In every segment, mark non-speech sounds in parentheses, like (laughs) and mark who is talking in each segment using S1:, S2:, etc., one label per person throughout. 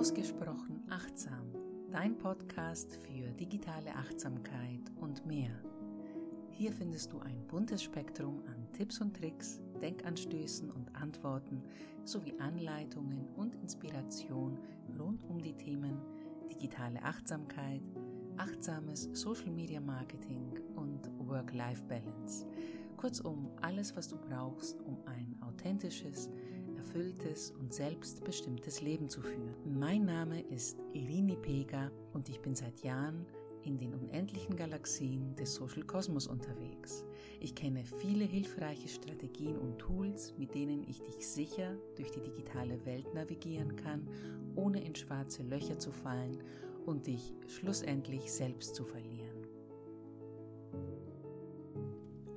S1: Ausgesprochen achtsam, dein Podcast für digitale Achtsamkeit und mehr. Hier findest du ein buntes Spektrum an Tipps und Tricks, Denkanstößen und Antworten sowie Anleitungen und Inspiration rund um die Themen digitale Achtsamkeit, achtsames Social Media Marketing und Work-Life-Balance. Kurzum, alles, was du brauchst, um ein authentisches, erfülltes und selbstbestimmtes Leben zu führen. Mein Name ist Irini Pega und ich bin seit Jahren in den unendlichen Galaxien des Social Kosmos unterwegs. Ich kenne viele hilfreiche Strategien und Tools, mit denen ich dich sicher durch die digitale Welt navigieren kann, ohne in schwarze Löcher zu fallen und dich schlussendlich selbst zu verlieren.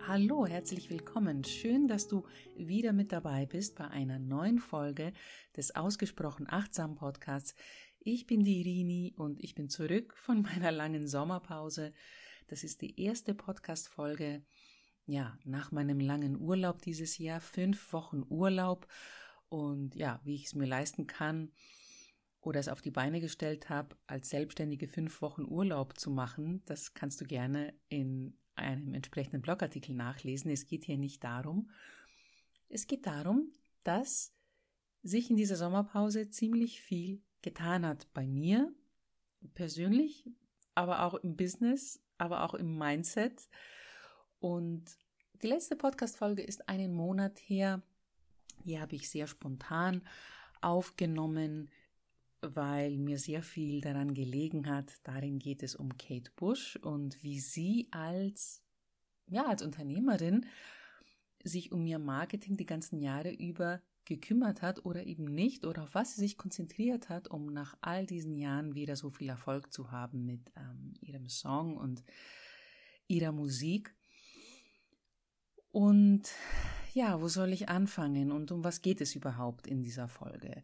S1: Hallo, herzlich willkommen. Schön, dass du wieder mit dabei bist bei einer neuen Folge des Ausgesprochen Achtsam Podcasts. Ich bin die Irini und ich bin zurück von (laughs) meiner langen Sommerpause. Das ist die erste Podcast-Folge, ja, nach meinem langen Urlaub dieses Jahr. Fünf Wochen Urlaub und ja, wie ich es mir leisten kann oder es auf die Beine gestellt habe, als Selbstständige fünf Wochen Urlaub zu machen, das kannst du gerne in einem entsprechenden Blogartikel nachlesen. Es geht hier nicht darum. Es geht darum, dass sich in dieser Sommerpause ziemlich viel getan hat bei mir persönlich, aber auch im Business, aber auch im Mindset. Und die letzte Podcast-Folge ist einen Monat her. Die habe ich sehr spontan aufgenommen, weil mir sehr viel daran gelegen hat. Darin geht es um Kate Bush und wie sie als, ja, als Unternehmerin sich um ihr Marketing die ganzen Jahre über gekümmert hat oder eben nicht oder auf was sie sich konzentriert hat, um nach all diesen Jahren wieder so viel Erfolg zu haben mit ähm, ihrem Song und ihrer Musik. Und ja, wo soll ich anfangen und um was geht es überhaupt in dieser Folge?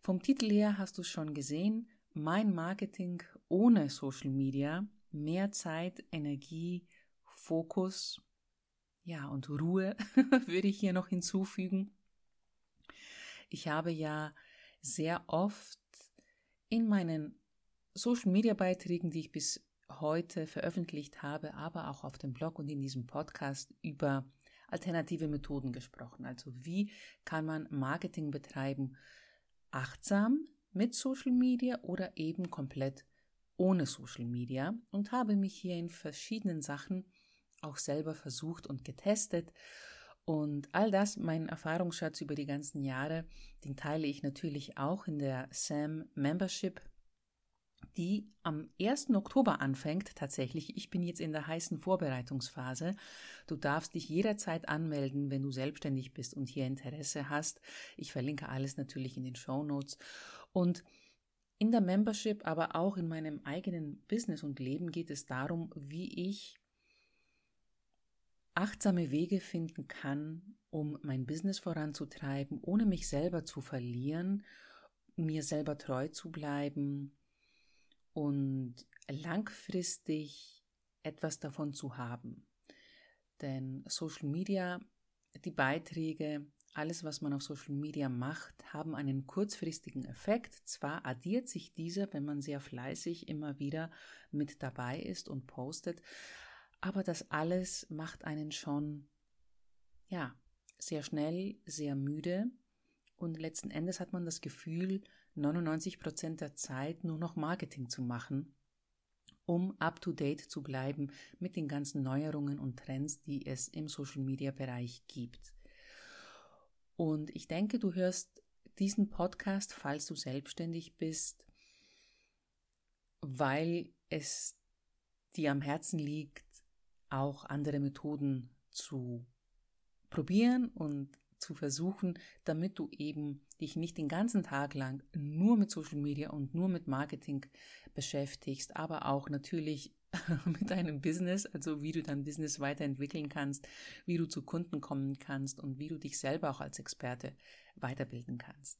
S1: Vom Titel her hast du schon gesehen, mein Marketing ohne Social Media, mehr Zeit, Energie, Fokus, ja, und Ruhe (laughs) würde ich hier noch hinzufügen. Ich habe ja sehr oft in meinen Social Media Beiträgen, die ich bis heute veröffentlicht habe, aber auch auf dem Blog und in diesem Podcast über alternative Methoden gesprochen. Also wie kann man Marketing betreiben, achtsam mit Social Media oder eben komplett ohne Social Media und habe mich hier in verschiedenen Sachen auch selber versucht und getestet. Und all das, mein Erfahrungsschatz über die ganzen Jahre, den teile ich natürlich auch in der SAM Membership die am 1. Oktober anfängt. Tatsächlich, ich bin jetzt in der heißen Vorbereitungsphase. Du darfst dich jederzeit anmelden, wenn du selbstständig bist und hier Interesse hast. Ich verlinke alles natürlich in den Show Notes. Und in der Membership, aber auch in meinem eigenen Business und Leben geht es darum, wie ich achtsame Wege finden kann, um mein Business voranzutreiben, ohne mich selber zu verlieren, mir selber treu zu bleiben, und langfristig etwas davon zu haben. Denn Social Media, die Beiträge, alles, was man auf Social Media macht, haben einen kurzfristigen Effekt. Zwar addiert sich dieser, wenn man sehr fleißig immer wieder mit dabei ist und postet, aber das alles macht einen schon, ja, sehr schnell, sehr müde und letzten Endes hat man das Gefühl, 99 Prozent der Zeit nur noch Marketing zu machen, um up to date zu bleiben mit den ganzen Neuerungen und Trends, die es im Social Media Bereich gibt. Und ich denke, du hörst diesen Podcast, falls du selbstständig bist, weil es dir am Herzen liegt, auch andere Methoden zu probieren und zu versuchen, damit du eben dich nicht den ganzen Tag lang nur mit Social Media und nur mit Marketing beschäftigst, aber auch natürlich (laughs) mit deinem Business, also wie du dein Business weiterentwickeln kannst, wie du zu Kunden kommen kannst und wie du dich selber auch als Experte weiterbilden kannst.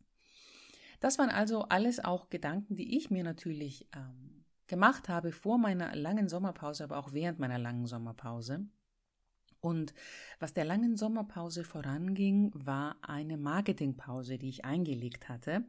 S1: Das waren also alles auch Gedanken, die ich mir natürlich ähm, gemacht habe vor meiner langen Sommerpause, aber auch während meiner langen Sommerpause. Und was der langen Sommerpause voranging, war eine Marketingpause, die ich eingelegt hatte.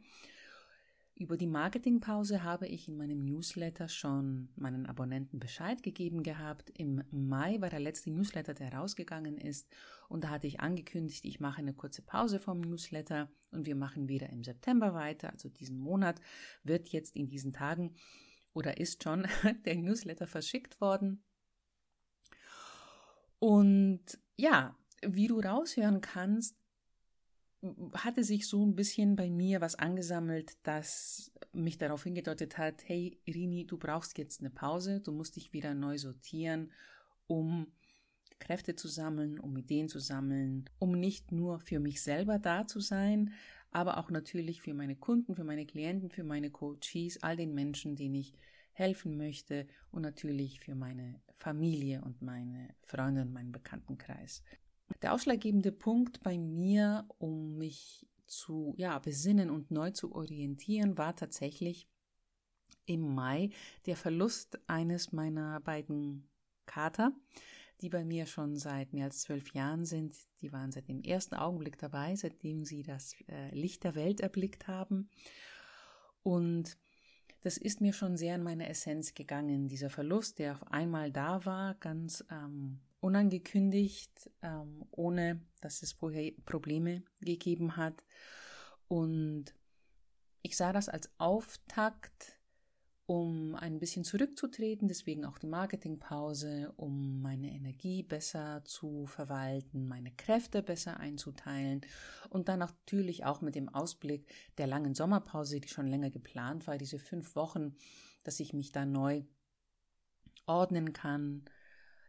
S1: Über die Marketingpause habe ich in meinem Newsletter schon meinen Abonnenten Bescheid gegeben gehabt. Im Mai war der letzte Newsletter, der rausgegangen ist. Und da hatte ich angekündigt, ich mache eine kurze Pause vom Newsletter und wir machen wieder im September weiter. Also diesen Monat wird jetzt in diesen Tagen oder ist schon (laughs) der Newsletter verschickt worden. Und ja, wie du raushören kannst, hatte sich so ein bisschen bei mir was angesammelt, das mich darauf hingedeutet hat, hey Rini, du brauchst jetzt eine Pause, du musst dich wieder neu sortieren, um Kräfte zu sammeln, um Ideen zu sammeln, um nicht nur für mich selber da zu sein, aber auch natürlich für meine Kunden, für meine Klienten, für meine Coaches, all den Menschen, denen ich helfen möchte und natürlich für meine Familie und meine Freunde und meinen Bekanntenkreis. Der ausschlaggebende Punkt bei mir, um mich zu ja, besinnen und neu zu orientieren, war tatsächlich im Mai der Verlust eines meiner beiden Kater, die bei mir schon seit mehr als zwölf Jahren sind. Die waren seit dem ersten Augenblick dabei, seitdem sie das äh, Licht der Welt erblickt haben. Und das ist mir schon sehr in meine Essenz gegangen. Dieser Verlust, der auf einmal da war, ganz ähm, unangekündigt, ähm, ohne dass es vorher Probleme gegeben hat. Und ich sah das als Auftakt, um ein bisschen zurückzutreten, deswegen auch die Marketingpause, um meine Energie besser zu verwalten, meine Kräfte besser einzuteilen und dann natürlich auch mit dem Ausblick der langen Sommerpause, die schon länger geplant war, diese fünf Wochen, dass ich mich da neu ordnen kann,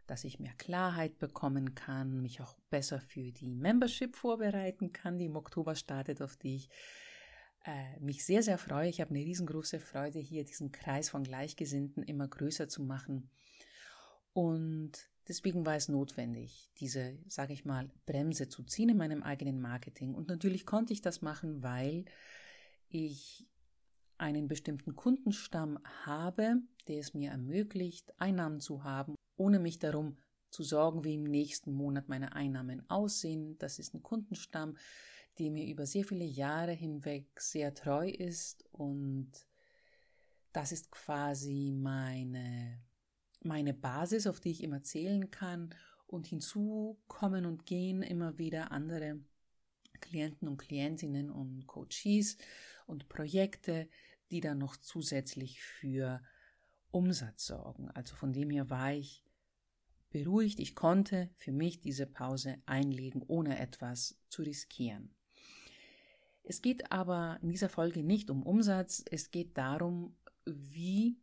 S1: dass ich mehr Klarheit bekommen kann, mich auch besser für die Membership vorbereiten kann, die im Oktober startet, auf die ich mich sehr, sehr freue. Ich habe eine riesengroße Freude, hier diesen Kreis von Gleichgesinnten immer größer zu machen. Und deswegen war es notwendig, diese, sage ich mal, Bremse zu ziehen in meinem eigenen Marketing. Und natürlich konnte ich das machen, weil ich einen bestimmten Kundenstamm habe, der es mir ermöglicht, Einnahmen zu haben ohne mich darum zu sorgen, wie im nächsten Monat meine Einnahmen aussehen. Das ist ein Kundenstamm, der mir über sehr viele Jahre hinweg sehr treu ist und das ist quasi meine, meine Basis, auf die ich immer zählen kann und hinzu kommen und gehen immer wieder andere Klienten und Klientinnen und Coaches und Projekte, die dann noch zusätzlich für Umsatz sorgen. Also von dem her war ich beruhigt, ich konnte für mich diese Pause einlegen, ohne etwas zu riskieren. Es geht aber in dieser Folge nicht um Umsatz, es geht darum, wie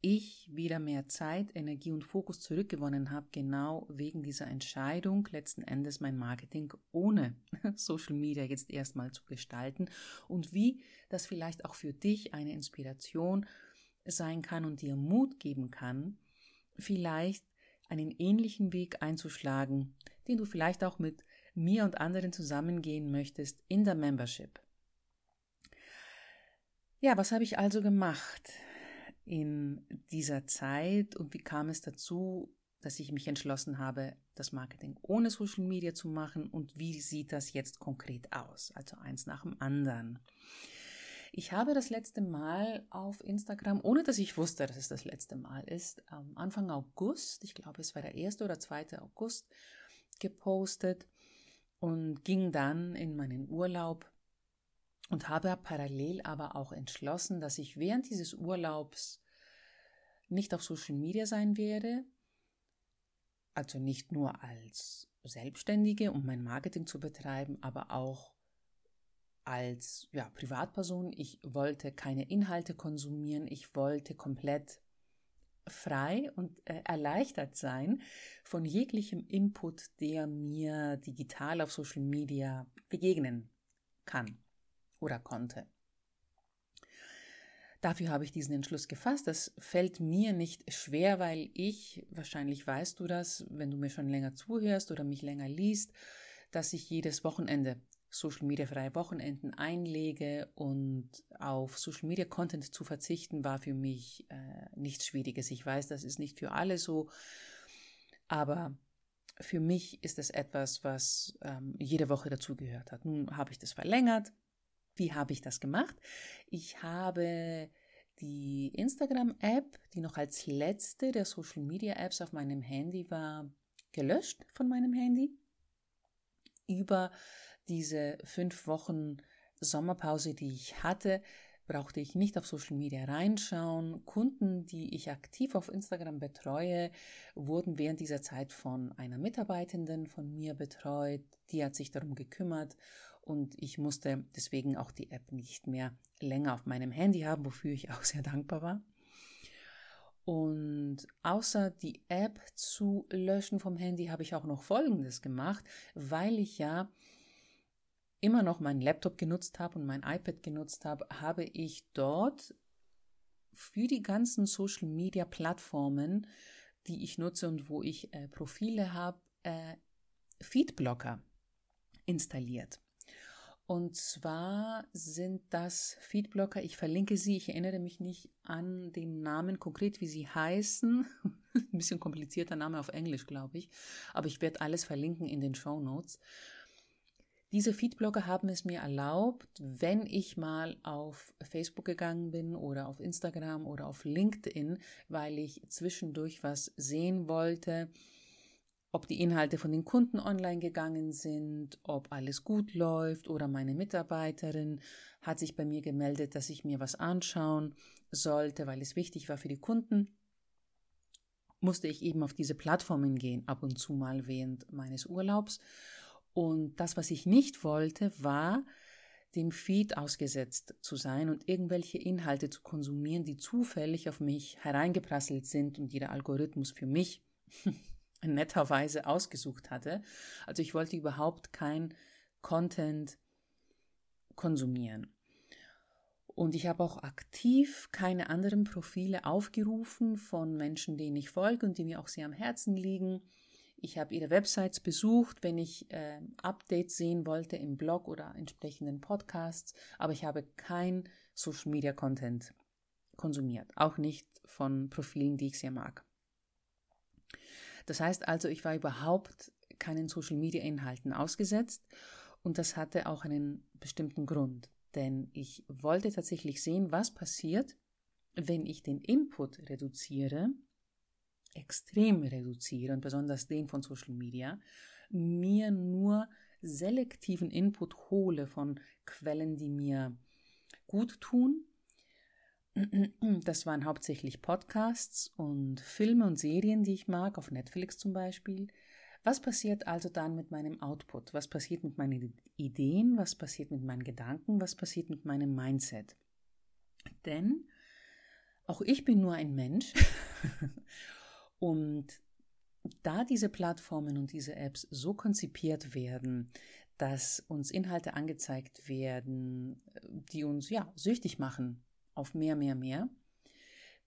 S1: ich wieder mehr Zeit, Energie und Fokus zurückgewonnen habe, genau wegen dieser Entscheidung, letzten Endes mein Marketing ohne (laughs) Social Media jetzt erstmal zu gestalten und wie das vielleicht auch für dich eine Inspiration sein kann und dir Mut geben kann, vielleicht einen ähnlichen Weg einzuschlagen, den du vielleicht auch mit mir und anderen zusammengehen möchtest in der Membership. Ja, was habe ich also gemacht in dieser Zeit und wie kam es dazu, dass ich mich entschlossen habe, das Marketing ohne Social Media zu machen und wie sieht das jetzt konkret aus? Also eins nach dem anderen. Ich habe das letzte Mal auf Instagram, ohne dass ich wusste, dass es das letzte Mal ist, Anfang August, ich glaube es war der 1. oder 2. August, gepostet und ging dann in meinen Urlaub und habe parallel aber auch entschlossen, dass ich während dieses Urlaubs nicht auf Social Media sein werde, also nicht nur als Selbstständige, um mein Marketing zu betreiben, aber auch als ja, Privatperson, ich wollte keine Inhalte konsumieren, ich wollte komplett frei und äh, erleichtert sein von jeglichem Input, der mir digital auf Social Media begegnen kann oder konnte. Dafür habe ich diesen Entschluss gefasst. Das fällt mir nicht schwer, weil ich, wahrscheinlich weißt du das, wenn du mir schon länger zuhörst oder mich länger liest, dass ich jedes Wochenende Social Media freie Wochenenden einlege und auf Social Media Content zu verzichten, war für mich äh, nichts Schwieriges. Ich weiß, das ist nicht für alle so, aber für mich ist es etwas, was ähm, jede Woche dazugehört hat. Nun habe ich das verlängert. Wie habe ich das gemacht? Ich habe die Instagram-App, die noch als letzte der Social-Media-Apps auf meinem Handy war, gelöscht von meinem Handy. Über diese fünf Wochen Sommerpause, die ich hatte, brauchte ich nicht auf Social Media reinschauen. Kunden, die ich aktiv auf Instagram betreue, wurden während dieser Zeit von einer Mitarbeitenden von mir betreut. Die hat sich darum gekümmert und ich musste deswegen auch die App nicht mehr länger auf meinem Handy haben, wofür ich auch sehr dankbar war. Und außer die App zu löschen vom Handy habe ich auch noch Folgendes gemacht, weil ich ja immer noch meinen Laptop genutzt habe und mein iPad genutzt habe, habe ich dort für die ganzen Social Media Plattformen, die ich nutze und wo ich äh, Profile habe, äh, Feedblocker installiert. Und zwar sind das Feedblocker, ich verlinke sie, ich erinnere mich nicht an den Namen konkret, wie sie heißen. (laughs) Ein bisschen komplizierter Name auf Englisch, glaube ich. Aber ich werde alles verlinken in den Show Notes. Diese Feedblogger haben es mir erlaubt, wenn ich mal auf Facebook gegangen bin oder auf Instagram oder auf LinkedIn, weil ich zwischendurch was sehen wollte, ob die Inhalte von den Kunden online gegangen sind, ob alles gut läuft oder meine Mitarbeiterin hat sich bei mir gemeldet, dass ich mir was anschauen sollte, weil es wichtig war für die Kunden, musste ich eben auf diese Plattformen gehen, ab und zu mal während meines Urlaubs. Und das, was ich nicht wollte, war, dem Feed ausgesetzt zu sein und irgendwelche Inhalte zu konsumieren, die zufällig auf mich hereingeprasselt sind und jeder Algorithmus für mich (laughs) netterweise ausgesucht hatte. Also ich wollte überhaupt kein Content konsumieren. Und ich habe auch aktiv keine anderen Profile aufgerufen von Menschen, denen ich folge und die mir auch sehr am Herzen liegen. Ich habe ihre Websites besucht, wenn ich äh, Updates sehen wollte im Blog oder entsprechenden Podcasts, aber ich habe kein Social Media Content konsumiert, auch nicht von Profilen, die ich sehr mag. Das heißt also, ich war überhaupt keinen Social Media Inhalten ausgesetzt und das hatte auch einen bestimmten Grund, denn ich wollte tatsächlich sehen, was passiert, wenn ich den Input reduziere extrem reduzieren, besonders den von Social Media, mir nur selektiven Input hole von Quellen, die mir gut tun. (clears throat) Das waren hauptsächlich Podcasts und Filme und Serien, die ich mag, auf Netflix zum Beispiel. Was passiert also dann mit meinem Output? Was passiert mit meinen Ideen? Was passiert mit meinen Gedanken? Was passiert mit meinem Mindset? Denn auch ich bin nur ein Mensch (laughs) Und da diese Plattformen und diese Apps so konzipiert werden, dass uns Inhalte angezeigt werden, die uns ja süchtig machen auf mehr, mehr, mehr,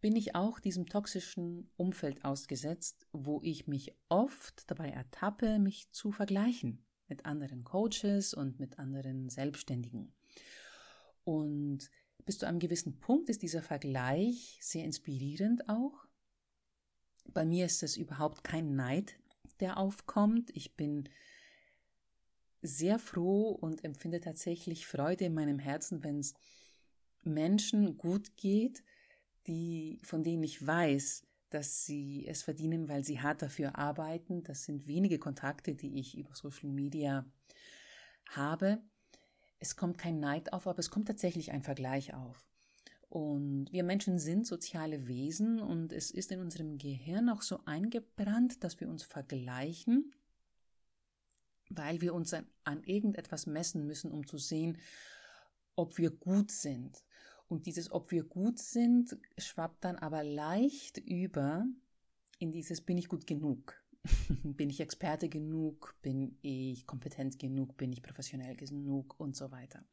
S1: bin ich auch diesem toxischen Umfeld ausgesetzt, wo ich mich oft dabei ertappe, mich zu vergleichen mit anderen Coaches und mit anderen Selbstständigen. Und bis zu einem gewissen Punkt ist dieser Vergleich sehr inspirierend auch, bei mir ist es überhaupt kein Neid, der aufkommt. Ich bin sehr froh und empfinde tatsächlich Freude in meinem Herzen, wenn es Menschen gut geht, die, von denen ich weiß, dass sie es verdienen, weil sie hart dafür arbeiten. Das sind wenige Kontakte, die ich über Social Media habe. Es kommt kein Neid auf, aber es kommt tatsächlich ein Vergleich auf. Und wir Menschen sind soziale Wesen und es ist in unserem Gehirn auch so eingebrannt, dass wir uns vergleichen, weil wir uns an, an irgendetwas messen müssen, um zu sehen, ob wir gut sind. Und dieses, ob wir gut sind, schwappt dann aber leicht über in dieses, bin ich gut genug? (laughs) bin ich Experte genug? Bin ich kompetent genug? Bin ich professionell genug? Und so weiter.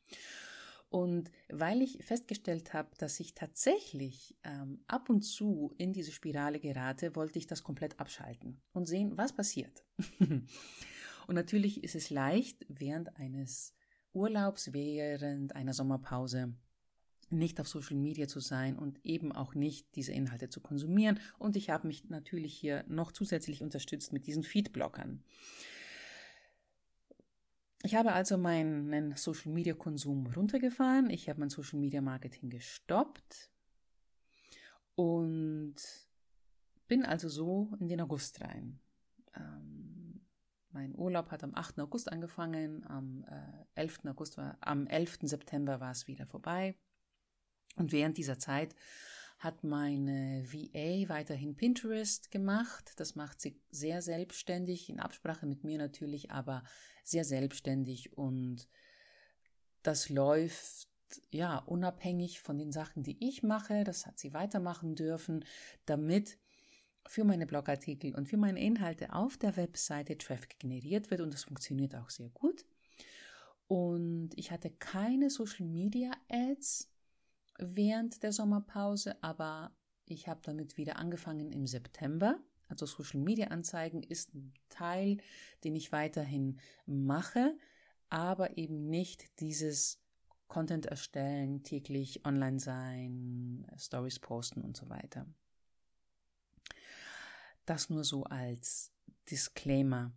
S1: Und weil ich festgestellt habe, dass ich tatsächlich ähm, ab und zu in diese Spirale gerate, wollte ich das komplett abschalten und sehen, was passiert. (laughs) und natürlich ist es leicht, während eines Urlaubs, während einer Sommerpause nicht auf Social Media zu sein und eben auch nicht diese Inhalte zu konsumieren. Und ich habe mich natürlich hier noch zusätzlich unterstützt mit diesen Feedblockern. Ich habe also meinen Social Media Konsum runtergefahren. Ich habe mein Social Media Marketing gestoppt und bin also so in den August rein. Ähm, mein Urlaub hat am 8. August angefangen, am äh, 11. August war, am 11. September war es wieder vorbei. Und während dieser Zeit hat meine VA weiterhin Pinterest gemacht. Das macht sie sehr selbstständig, in Absprache mit mir natürlich, aber sehr selbstständig und das läuft ja unabhängig von den Sachen, die ich mache. Das hat sie weitermachen dürfen, damit für meine Blogartikel und für meine Inhalte auf der Webseite Traffic generiert wird und das funktioniert auch sehr gut. Und ich hatte keine Social Media Ads während der Sommerpause, aber ich habe damit wieder angefangen im September. Also Social Media Anzeigen ist ein Teil, den ich weiterhin mache, aber eben nicht dieses Content erstellen, täglich online sein, Stories posten und so weiter. Das nur so als Disclaimer.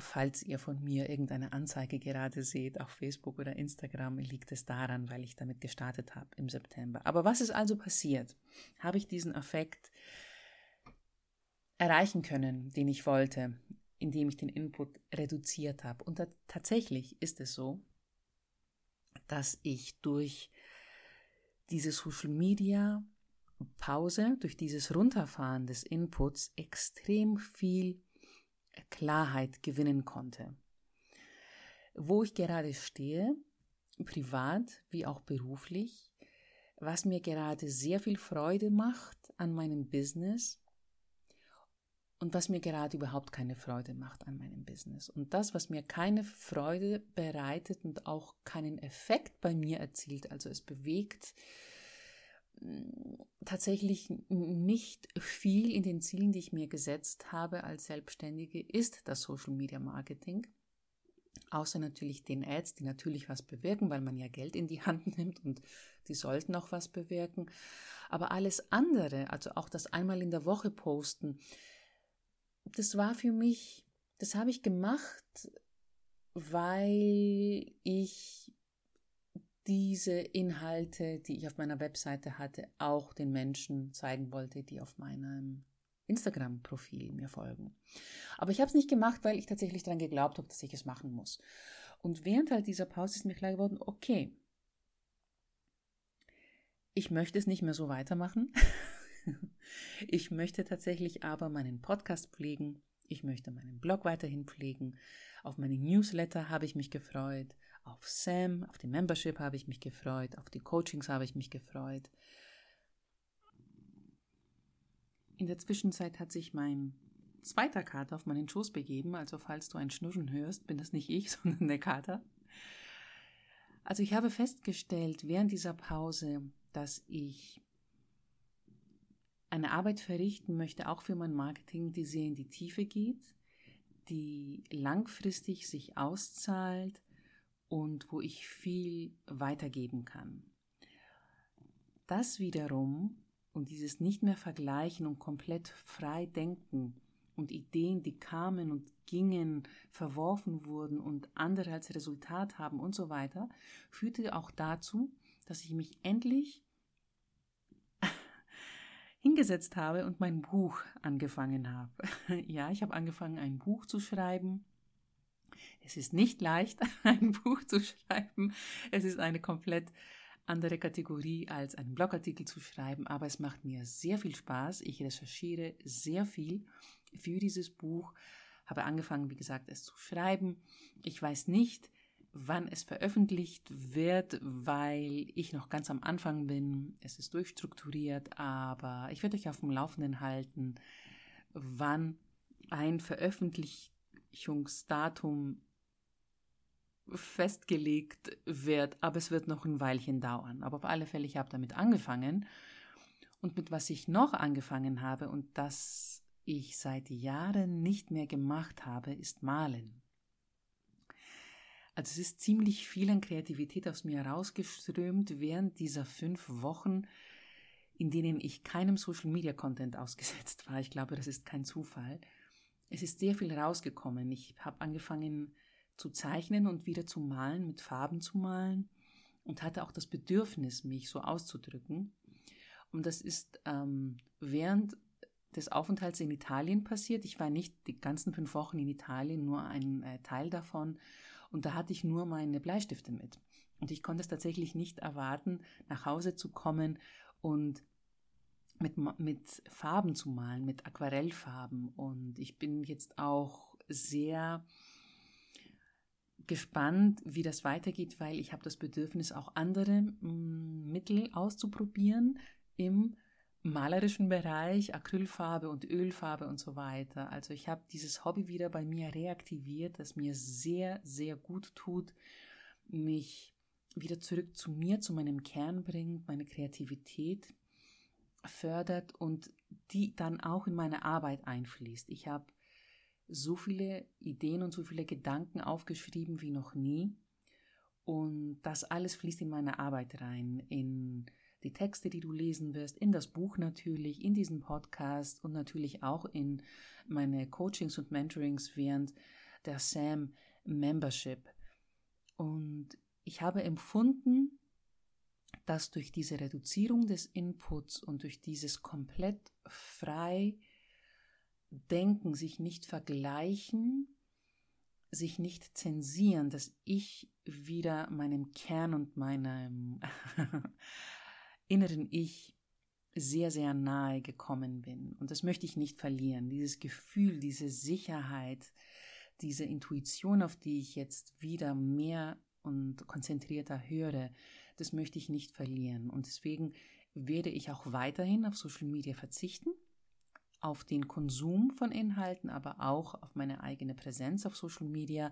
S1: Falls ihr von mir irgendeine Anzeige gerade seht auf Facebook oder Instagram, liegt es daran, weil ich damit gestartet habe im September. Aber was ist also passiert? Habe ich diesen Effekt erreichen können, den ich wollte, indem ich den Input reduziert habe? Und tatsächlich ist es so, dass ich durch diese Social Media Pause, durch dieses Runterfahren des Inputs extrem viel Klarheit gewinnen konnte. Wo ich gerade stehe, privat wie auch beruflich, was mir gerade sehr viel Freude macht an meinem Business und was mir gerade überhaupt keine Freude macht an meinem Business. Und das, was mir keine Freude bereitet und auch keinen Effekt bei mir erzielt, also es bewegt tatsächlich nicht viel in den Zielen, die ich mir gesetzt habe als Selbstständige, ist das Social Media Marketing. Außer natürlich den Ads, die natürlich was bewirken, weil man ja Geld in die (laughs) Hand nimmt und die sollten auch was bewirken. Aber alles andere, also auch das einmal in der Woche posten, das war für mich, das habe ich gemacht, weil ich diese Inhalte, die ich auf meiner Webseite hatte, auch den Menschen zeigen wollte, die auf meinem Instagram-Profil mir folgen. Aber ich habe es nicht gemacht, weil ich tatsächlich daran geglaubt habe, dass ich es machen muss. Und während halt dieser Pause ist mir klar geworden, okay, ich möchte es nicht mehr so weitermachen. (laughs) ich möchte tatsächlich aber meinen Podcast pflegen. Ich möchte meinen Blog weiterhin pflegen. Auf meine Newsletter habe ich mich gefreut. Auf Sam, auf die Membership habe ich mich gefreut, auf die Coachings habe ich mich gefreut. In der Zwischenzeit hat sich mein zweiter Kater auf meinen Schoß begeben, also falls du ein Schnurren hörst, bin das nicht ich, (laughs) sondern der Kater. Also ich habe festgestellt während dieser Pause, dass ich eine Arbeit verrichten möchte, auch für mein Marketing, die sehr in die Tiefe geht, die langfristig sich auszahlt und wo ich viel weitergeben kann. Das wiederum und dieses nicht mehr vergleichen und komplett frei denken und Ideen, die kamen und gingen, verworfen wurden und andere als Resultat haben und so weiter, führte auch dazu, dass ich mich endlich (laughs) hingesetzt habe und mein Buch angefangen habe. (laughs) ja, ich habe angefangen, ein Buch zu schreiben es ist nicht leicht, (laughs) ein Buch zu schreiben. Es ist eine komplett andere Kategorie als einen Blogartikel zu schreiben, aber es macht mir sehr viel Spaß. Ich recherchiere sehr viel für dieses Buch, habe angefangen, wie gesagt, es zu schreiben. Ich weiß nicht, wann es veröffentlicht wird, weil ich noch ganz am Anfang bin. Es ist durchstrukturiert, aber ich werde euch auf dem Laufenden halten, wann ein Veröffentlichungsdatum festgelegt wird, aber es wird noch ein Weilchen dauern. Aber auf alle Fälle, ich habe damit angefangen. Und mit was ich noch angefangen habe und das ich seit Jahren nicht mehr gemacht habe, ist Malen. Also es ist ziemlich viel an Kreativität aus mir herausgeströmt während dieser fünf Wochen, in denen ich keinem Social Media Content ausgesetzt war. Ich glaube, das ist kein Zufall. Es ist sehr viel rausgekommen. Ich habe angefangen zu zeichnen und wieder zu malen, mit Farben zu malen und hatte auch das Bedürfnis, mich so auszudrücken. Und das ist ähm, während des Aufenthalts in Italien passiert. Ich war nicht die ganzen fünf Wochen in Italien, nur ein äh, Teil davon. Und da hatte ich nur meine Bleistifte mit. Und ich konnte es tatsächlich nicht erwarten, nach Hause zu kommen und mit, mit Farben zu malen, mit Aquarellfarben. Und ich bin jetzt auch sehr gespannt, wie das weitergeht, weil ich habe das Bedürfnis, auch andere mm, Mittel auszuprobieren im malerischen Bereich, Acrylfarbe und Ölfarbe und so weiter. Also ich habe dieses Hobby wieder bei mir reaktiviert, das mir sehr, sehr gut tut, mich wieder zurück zu mir, zu meinem Kern bringt, meine Kreativität fördert und die dann auch in meine Arbeit einfließt. Ich habe so viele Ideen und so viele Gedanken aufgeschrieben wie noch nie. Und das alles fließt in meine Arbeit rein, in die Texte, die du lesen wirst, in das Buch natürlich, in diesen Podcast und natürlich auch in meine Coachings und Mentorings während der SAM Membership. Und ich habe empfunden, dass durch diese Reduzierung des Inputs und durch dieses komplett frei Denken, sich nicht vergleichen, sich nicht zensieren, dass ich wieder meinem Kern und meinem (laughs) inneren Ich sehr, sehr nahe gekommen bin. Und das möchte ich nicht verlieren. Dieses Gefühl, diese Sicherheit, diese Intuition, auf die ich jetzt wieder mehr und konzentrierter höre, das möchte ich nicht verlieren. Und deswegen werde ich auch weiterhin auf Social Media verzichten, auf den Konsum von Inhalten, aber auch auf meine eigene Präsenz auf Social Media.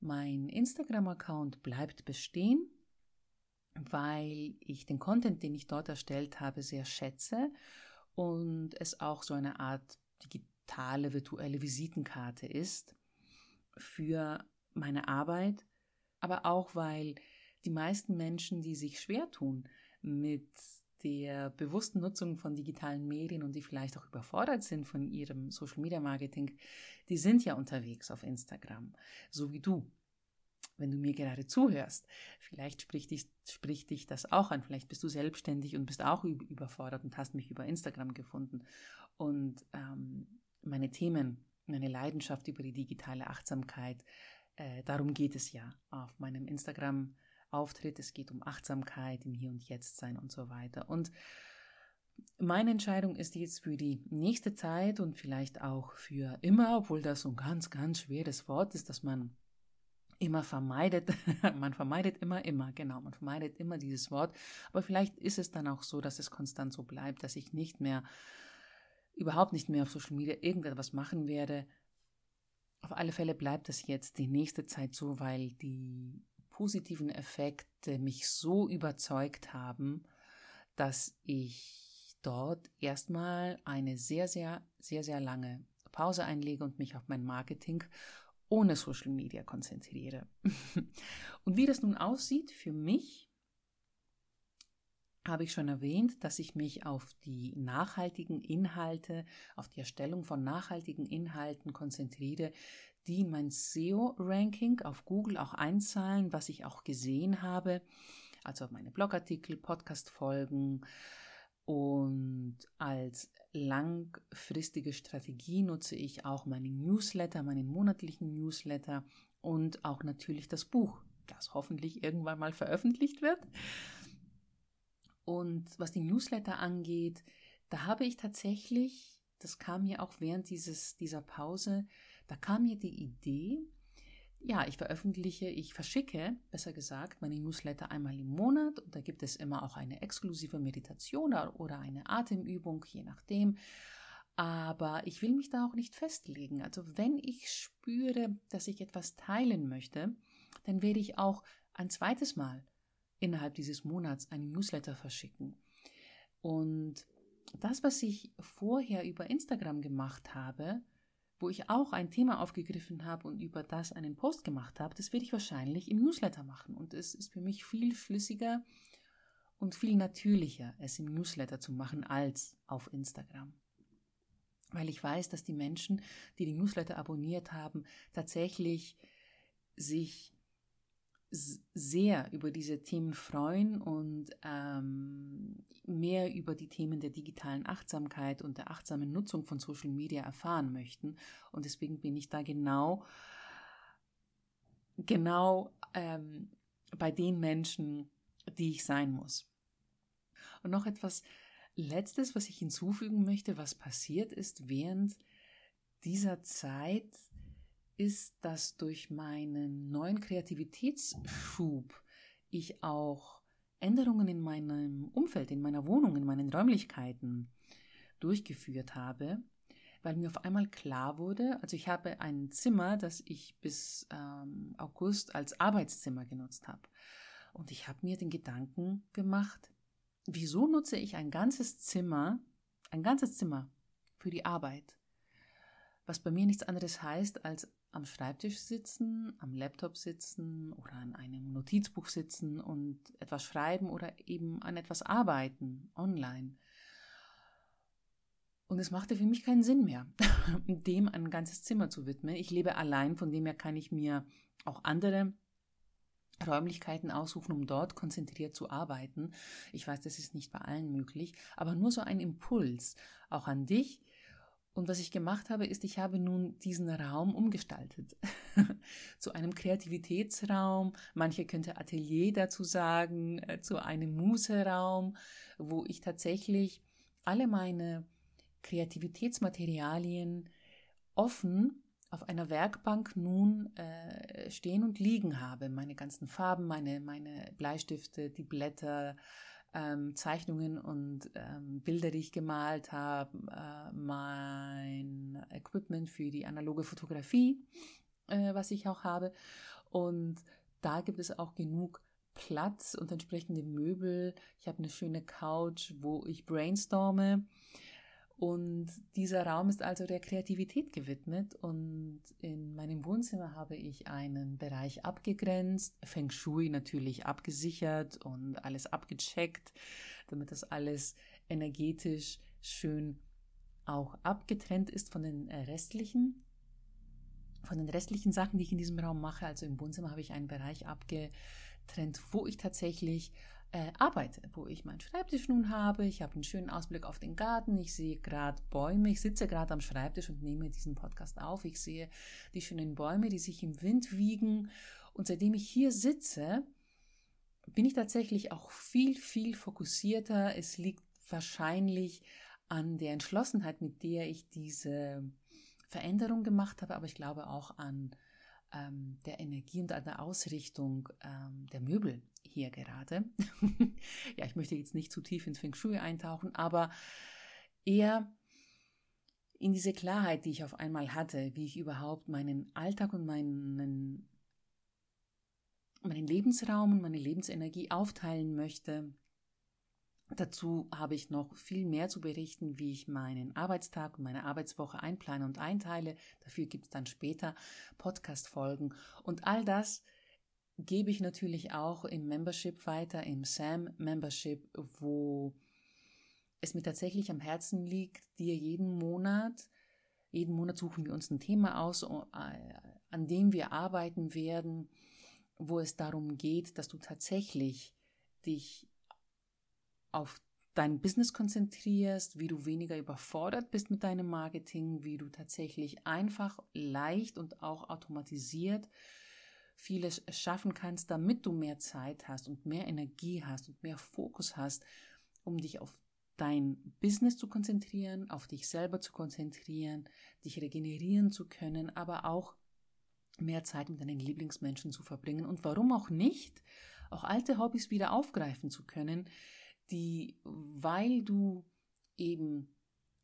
S1: Mein Instagram-Account bleibt bestehen weil ich den Content, den ich dort erstellt habe, sehr schätze und es auch so eine Art digitale virtuelle Visitenkarte ist für meine Arbeit, aber auch weil die meisten Menschen, die sich schwer tun mit der bewussten Nutzung von digitalen Medien und die vielleicht auch überfordert sind von ihrem Social Media Marketing, die sind ja unterwegs auf Instagram, so wie du wenn du mir gerade zuhörst. Vielleicht spricht dich, spricht dich das auch an. Vielleicht bist du selbstständig und bist auch überfordert und hast mich über Instagram gefunden. Und ähm, meine Themen, meine Leidenschaft über die digitale Achtsamkeit, äh, darum geht es ja auf meinem Instagram-Auftritt. Es geht um Achtsamkeit, im Hier und Jetzt sein und so weiter. Und meine Entscheidung ist jetzt für die nächste Zeit und vielleicht auch für immer, obwohl das so ein ganz, ganz schweres Wort ist, dass man immer vermeidet, (laughs) man vermeidet immer, immer, genau, man vermeidet immer dieses Wort. Aber vielleicht ist es dann auch so, dass es konstant so bleibt, dass ich nicht mehr, überhaupt nicht mehr auf Social Media irgendetwas machen werde. Auf alle Fälle bleibt es jetzt die nächste Zeit so, weil die positiven Effekte mich so überzeugt haben, dass ich dort erstmal eine sehr, sehr, sehr, sehr lange Pause einlege und mich auf mein Marketing ohne Social Media konzentriere. (laughs) Und wie das nun aussieht für mich, habe ich schon erwähnt, dass ich mich auf die nachhaltigen Inhalte, auf die Erstellung von nachhaltigen Inhalten konzentriere, die in mein SEO-Ranking auf Google auch einzahlen, was ich auch gesehen habe. Also meine Blogartikel, Podcast-Folgen, und als langfristige Strategie nutze ich auch meinen Newsletter, meinen monatlichen Newsletter und auch natürlich das Buch, das hoffentlich irgendwann mal veröffentlicht wird. Und was die Newsletter angeht, da habe ich tatsächlich, das kam mir auch während dieses, dieser Pause, da kam mir die Idee, ja, ich veröffentliche, ich verschicke, besser gesagt, meine Newsletter einmal im Monat und da gibt es immer auch eine exklusive Meditation oder eine Atemübung, je nachdem. Aber ich will mich da auch nicht festlegen. Also wenn ich spüre, dass ich etwas teilen möchte, dann werde ich auch ein zweites Mal innerhalb dieses Monats einen Newsletter verschicken. Und das, was ich vorher über Instagram gemacht habe, wo ich auch ein Thema aufgegriffen habe und über das einen Post gemacht habe, das werde ich wahrscheinlich im Newsletter machen. Und es ist für mich viel schlüssiger und viel natürlicher, es im Newsletter zu machen als auf Instagram. Weil ich weiß, dass die Menschen, die den Newsletter abonniert haben, tatsächlich sich sehr über diese Themen freuen und ähm, mehr über die Themen der digitalen Achtsamkeit und der achtsamen Nutzung von Social Media erfahren möchten. Und deswegen bin ich da genau, genau ähm, bei den Menschen, die ich sein muss. Und noch etwas Letztes, was ich hinzufügen möchte, was passiert ist während dieser Zeit, ist, dass durch meinen neuen Kreativitätsschub ich auch Änderungen in meinem Umfeld, in meiner Wohnung, in meinen Räumlichkeiten durchgeführt habe, weil mir auf einmal klar wurde, also ich habe ein Zimmer, das ich bis ähm, August als Arbeitszimmer genutzt habe. Und ich habe mir den Gedanken gemacht, wieso nutze ich ein ganzes Zimmer, ein ganzes Zimmer für die Arbeit? Was bei mir nichts anderes heißt, als am Schreibtisch sitzen, am Laptop sitzen oder an einem Notizbuch sitzen und etwas schreiben oder eben an etwas arbeiten, online. Und es machte für mich keinen Sinn mehr, (laughs) dem ein ganzes Zimmer zu widmen. Ich lebe allein, von dem her kann ich mir auch andere Räumlichkeiten aussuchen, um dort konzentriert zu arbeiten. Ich weiß, das ist nicht bei allen möglich, aber nur so ein Impuls, auch an dich, und was ich gemacht habe, ist, ich habe nun diesen Raum umgestaltet (laughs) zu einem Kreativitätsraum. Manche könnte Atelier dazu sagen, äh, zu einem Museraum, wo ich tatsächlich alle meine Kreativitätsmaterialien offen auf einer Werkbank nun äh, stehen und liegen habe. Meine ganzen Farben, meine, meine Bleistifte, die Blätter, ähm, Zeichnungen und ähm, Bilder, die ich gemalt habe, äh, mein Equipment für die analoge Fotografie, äh, was ich auch habe. Und da gibt es auch genug Platz und entsprechende Möbel. Ich habe eine schöne Couch, wo ich brainstorme. Und dieser Raum ist also der Kreativität gewidmet. Und in meinem Wohnzimmer habe ich einen Bereich abgegrenzt, Feng Shui natürlich abgesichert und alles abgecheckt, damit das alles energetisch schön auch abgetrennt ist von den restlichen, von den restlichen Sachen, die ich in diesem Raum mache. Also im Wohnzimmer habe ich einen Bereich abgetrennt, wo ich tatsächlich äh, arbeite, wo ich meinen Schreibtisch nun habe. Ich habe einen schönen Ausblick auf den Garten. Ich sehe gerade Bäume. Ich sitze gerade am Schreibtisch und nehme diesen Podcast auf. Ich sehe die schönen Bäume, die sich im Wind wiegen. Und seitdem ich hier sitze, bin ich tatsächlich auch viel, viel fokussierter. Es liegt wahrscheinlich an der Entschlossenheit, mit der ich diese Veränderung gemacht habe, aber ich glaube auch an ähm, der Energie und an der Ausrichtung ähm, der Möbel hier gerade. (laughs) ja, ich möchte jetzt nicht zu tief ins Feng Shui eintauchen, aber eher in diese Klarheit, die ich auf einmal hatte, wie ich überhaupt meinen Alltag und meinen, meinen Lebensraum und meine Lebensenergie aufteilen möchte, Dazu habe ich noch viel mehr zu berichten, wie ich meinen Arbeitstag und meine Arbeitswoche einplane und einteile. Dafür gibt es dann später Podcast-Folgen. Und all das gebe ich natürlich auch im Membership weiter, im SAM Membership, wo es mir tatsächlich am Herzen liegt, dir jeden Monat, jeden Monat suchen wir uns ein Thema aus, äh, an dem wir arbeiten werden, wo es darum geht, dass du tatsächlich dich auf dein Business konzentrierst, wie du weniger überfordert bist mit deinem Marketing, wie du tatsächlich einfach, leicht und auch automatisiert vieles schaffen kannst, damit du mehr Zeit hast und mehr Energie hast und mehr Fokus hast, um dich auf dein Business zu konzentrieren, auf dich selber zu konzentrieren, dich regenerieren zu können, aber auch mehr Zeit mit deinen Lieblingsmenschen zu verbringen und warum auch nicht, auch alte Hobbys wieder aufgreifen zu können, die, weil du eben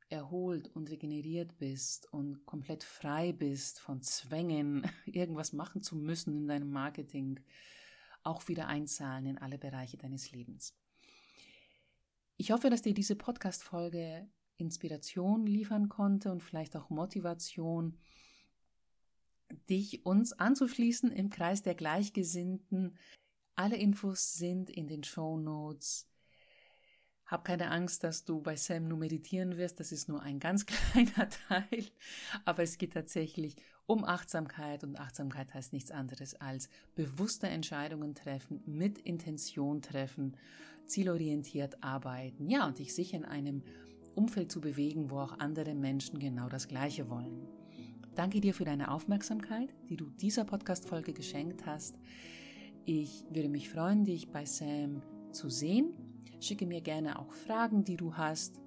S1: erholt und regeneriert bist und komplett frei bist von Zwängen, (laughs) irgendwas machen zu müssen in deinem Marketing, auch wieder einzahlen in alle Bereiche deines Lebens. Ich hoffe, dass dir diese Podcast-Folge Inspiration liefern konnte und vielleicht auch Motivation, dich uns anzuschließen im Kreis der Gleichgesinnten. Alle Infos sind in den Show Notes. Hab keine Angst, dass du bei Sam nur meditieren wirst. Das ist nur ein ganz (laughs) kleiner Teil. Aber es geht tatsächlich um Achtsamkeit und Achtsamkeit heißt nichts anderes als bewusste Entscheidungen treffen, mit Intention treffen, zielorientiert arbeiten. Ja, und dich sicher in einem Umfeld zu bewegen, wo auch andere Menschen genau das Gleiche wollen. Danke dir für deine Aufmerksamkeit, die du dieser Podcast-Folge geschenkt hast. Ich würde mich freuen, dich bei Sam zu sehen. Schicke mir gerne auch Fragen, die du hast,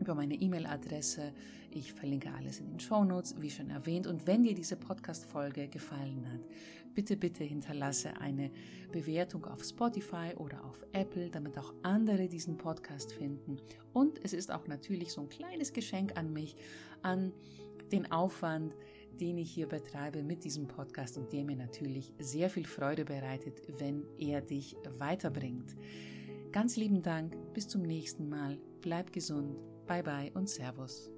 S1: über meine E-Mail-Adresse. Ich verlinke alles in den Show Notes, wie schon erwähnt. Und wenn dir diese Podcast-Folge gefallen hat, bitte, bitte hinterlasse eine Bewertung auf Spotify oder auf Apple, damit auch andere diesen Podcast finden. Und es ist auch natürlich so ein kleines Geschenk an mich, an den Aufwand, den ich hier betreibe mit diesem Podcast und der mir natürlich sehr viel Freude bereitet, wenn er dich weiterbringt. Ganz lieben Dank, bis zum nächsten Mal, bleib gesund, bye bye und Servus.